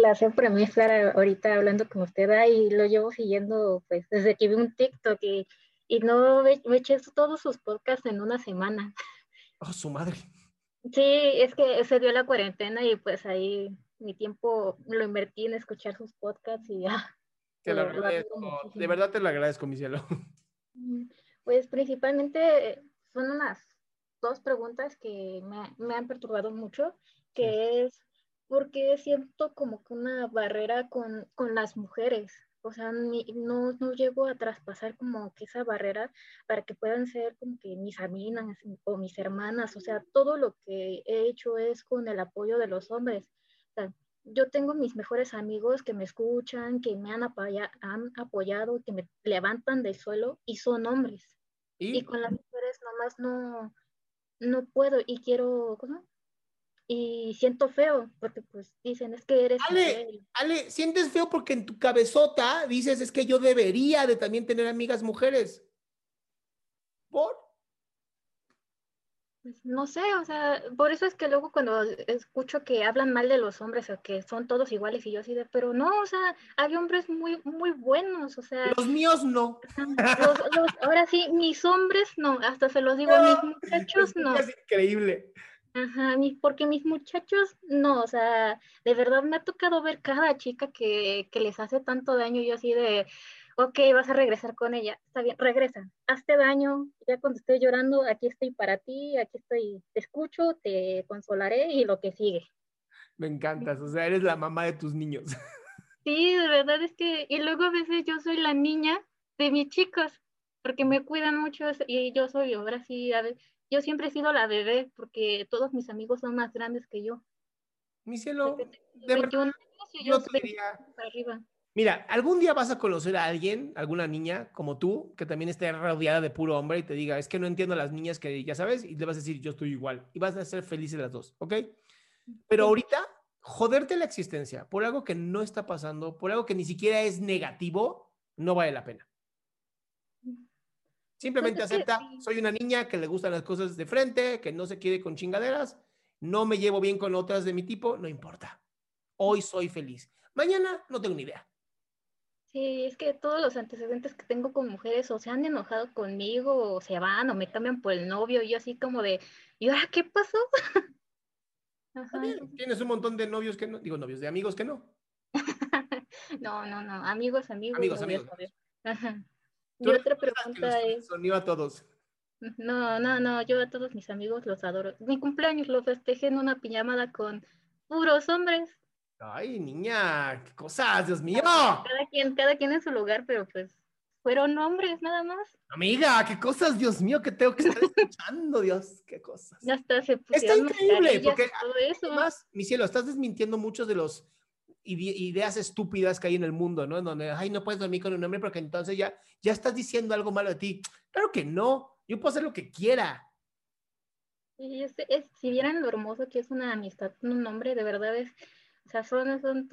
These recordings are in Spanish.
Placer para mí estar ahorita hablando con usted y lo llevo siguiendo pues desde que vi un TikTok y, y no me, me eché todos sus podcasts en una semana. Oh, su madre. Sí, es que se dio la cuarentena y pues ahí mi tiempo lo invertí en escuchar sus podcasts y ya. Te lo agradezco. De verdad te lo agradezco, mi cielo. Pues principalmente son unas dos preguntas que me, me han perturbado mucho, que es porque siento como que una barrera con, con las mujeres. O sea, ni, no, no llego a traspasar como que esa barrera para que puedan ser como que mis amigas o mis hermanas. O sea, todo lo que he hecho es con el apoyo de los hombres. O sea, yo tengo mis mejores amigos que me escuchan, que me han, apoya, han apoyado, que me levantan del suelo y son hombres. Y, y con las mujeres nomás no, no puedo y quiero, ¿cómo? Y siento feo, porque pues dicen, es que eres... Ale, Ale, sientes feo porque en tu cabezota dices, es que yo debería de también tener amigas mujeres. ¿Por? Pues no sé, o sea, por eso es que luego cuando escucho que hablan mal de los hombres o que son todos iguales y yo así de, pero no, o sea, hay hombres muy, muy buenos, o sea... Los míos no. Los, los, ahora sí, mis hombres no, hasta se los digo, mis muchachos no. Es increíble. Ajá, porque mis muchachos, no, o sea, de verdad me ha tocado ver cada chica que, que les hace tanto daño, yo así de, ok, vas a regresar con ella, está bien, regresa, hazte daño, ya cuando estés llorando, aquí estoy para ti, aquí estoy, te escucho, te consolaré y lo que sigue. Me encantas, o sea, eres la mamá de tus niños. Sí, de verdad es que, y luego a veces yo soy la niña de mis chicos, porque me cuidan mucho y yo soy, ahora sí, a veces yo siempre he sido la bebé porque todos mis amigos son más grandes que yo. Mi cielo, de verdad, yo te diría, arriba. Mira, algún día vas a conocer a alguien, alguna niña como tú, que también esté rodeada de puro hombre y te diga, es que no entiendo a las niñas que ya sabes, y le vas a decir, yo estoy igual. Y vas a ser felices las dos, ¿ok? Pero ahorita, joderte la existencia por algo que no está pasando, por algo que ni siquiera es negativo, no vale la pena. Simplemente acepta, soy una niña que le gustan las cosas de frente, que no se quiere con chingaderas, no me llevo bien con otras de mi tipo, no importa. Hoy soy feliz. Mañana no tengo ni idea. Sí, es que todos los antecedentes que tengo con mujeres o se han enojado conmigo o se van o me cambian por el novio y yo así como de, ¿y ahora qué pasó? Tienes un montón de novios que no, digo novios, de amigos que no. no, no, no, amigos, amigos. Amigos, amigos. Ajá. Y otra pregunta es... Sonido a todos. No, no, no, yo a todos mis amigos los adoro. Mi cumpleaños lo festejé en una pijamada con puros hombres. Ay, niña, qué cosas, Dios mío. Cada quien, cada quien en su lugar, pero pues fueron hombres nada más. Amiga, qué cosas, Dios mío, que tengo que estar escuchando, Dios, qué cosas. Ya está, se Está increíble, porque todo eso. además, mi cielo, estás desmintiendo muchos de los ideas estúpidas que hay en el mundo, ¿no? En donde, ay, no puedes dormir con un hombre porque entonces ya, ya estás diciendo algo malo de ti. Claro que no, yo puedo hacer lo que quiera. Y es, si vieran lo hermoso que es una amistad con un hombre, de verdad es, o sea, son, son,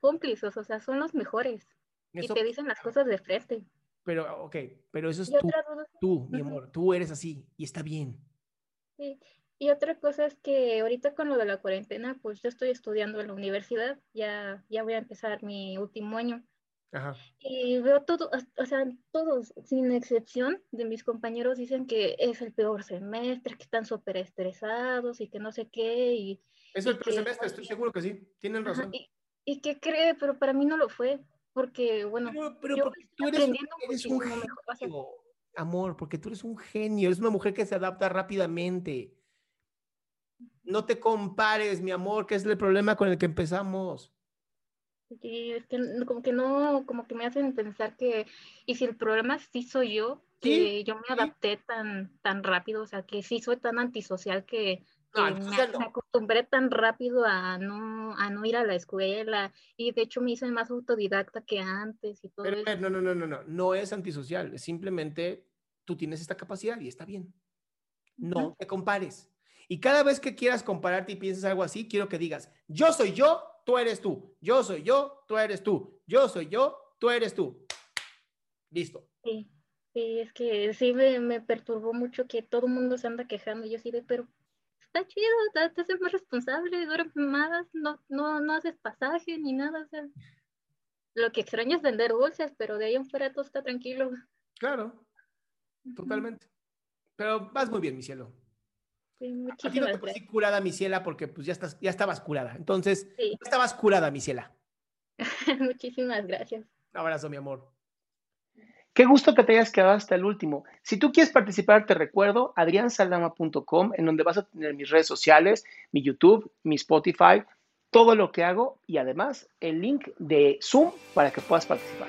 cómplices, o sea, son los mejores. y te dicen las cosas de frente. Pero, ok, pero eso es tú, tú, mi amor, tú eres así y está bien. Sí, y otra cosa es que ahorita con lo de la cuarentena, pues yo estoy estudiando en la universidad, ya, ya voy a empezar mi último año. Ajá. Y veo todo, o sea, todos, sin excepción de mis compañeros, dicen que es el peor semestre, que están súper estresados y que no sé qué. Y, es el peor semestre, estoy seguro que sí, tienen razón. y, y, que cree, pero para mí no lo fue, porque, bueno, pero, yo tú eres, eres un genio, amor, porque tú eres un genio, eres una mujer que se adapta rápidamente. No te compares, mi amor, que es el problema con el que empezamos. Sí, es que como que no, como que me hacen pensar que, y si el problema sí soy yo, que yo me adapté tan, tan rápido, o sea, que sí soy tan antisocial que, me, acostumbré tan rápido a no, a no ir a la escuela, y de hecho me hice más autodidacta que antes y todo eso. No, no, no, no, no, no es antisocial, simplemente tú tienes esta capacidad y está bien. No te compares. Y cada vez que quieras compararte y pienses algo así, quiero que digas, yo soy yo, tú eres tú. Yo soy yo, tú eres tú. Yo soy yo, tú eres tú. Listo. Sí, sí, es que sí me, perturbó mucho que todo el mundo se anda quejando. Yo sí de, pero está chido, te haces más responsable, duermes más, no, no, no haces pasaje ni nada. O sea, lo que extraño es vender dulces, pero de ahí en fuera todo está tranquilo. Claro, totalmente. Pero vas muy bien, mi cielo. Sí, muchísimas a ti curada, mi ciela, porque pues ya, estás, ya estabas curada. Entonces, sí. estabas curada, mi ciela. muchísimas gracias. Un abrazo, mi amor. Qué gusto que te hayas quedado hasta el último. Si tú quieres participar, te recuerdo adriansaldama.com, en donde vas a tener mis redes sociales, mi YouTube, mi Spotify, todo lo que hago y además el link de Zoom para que puedas participar.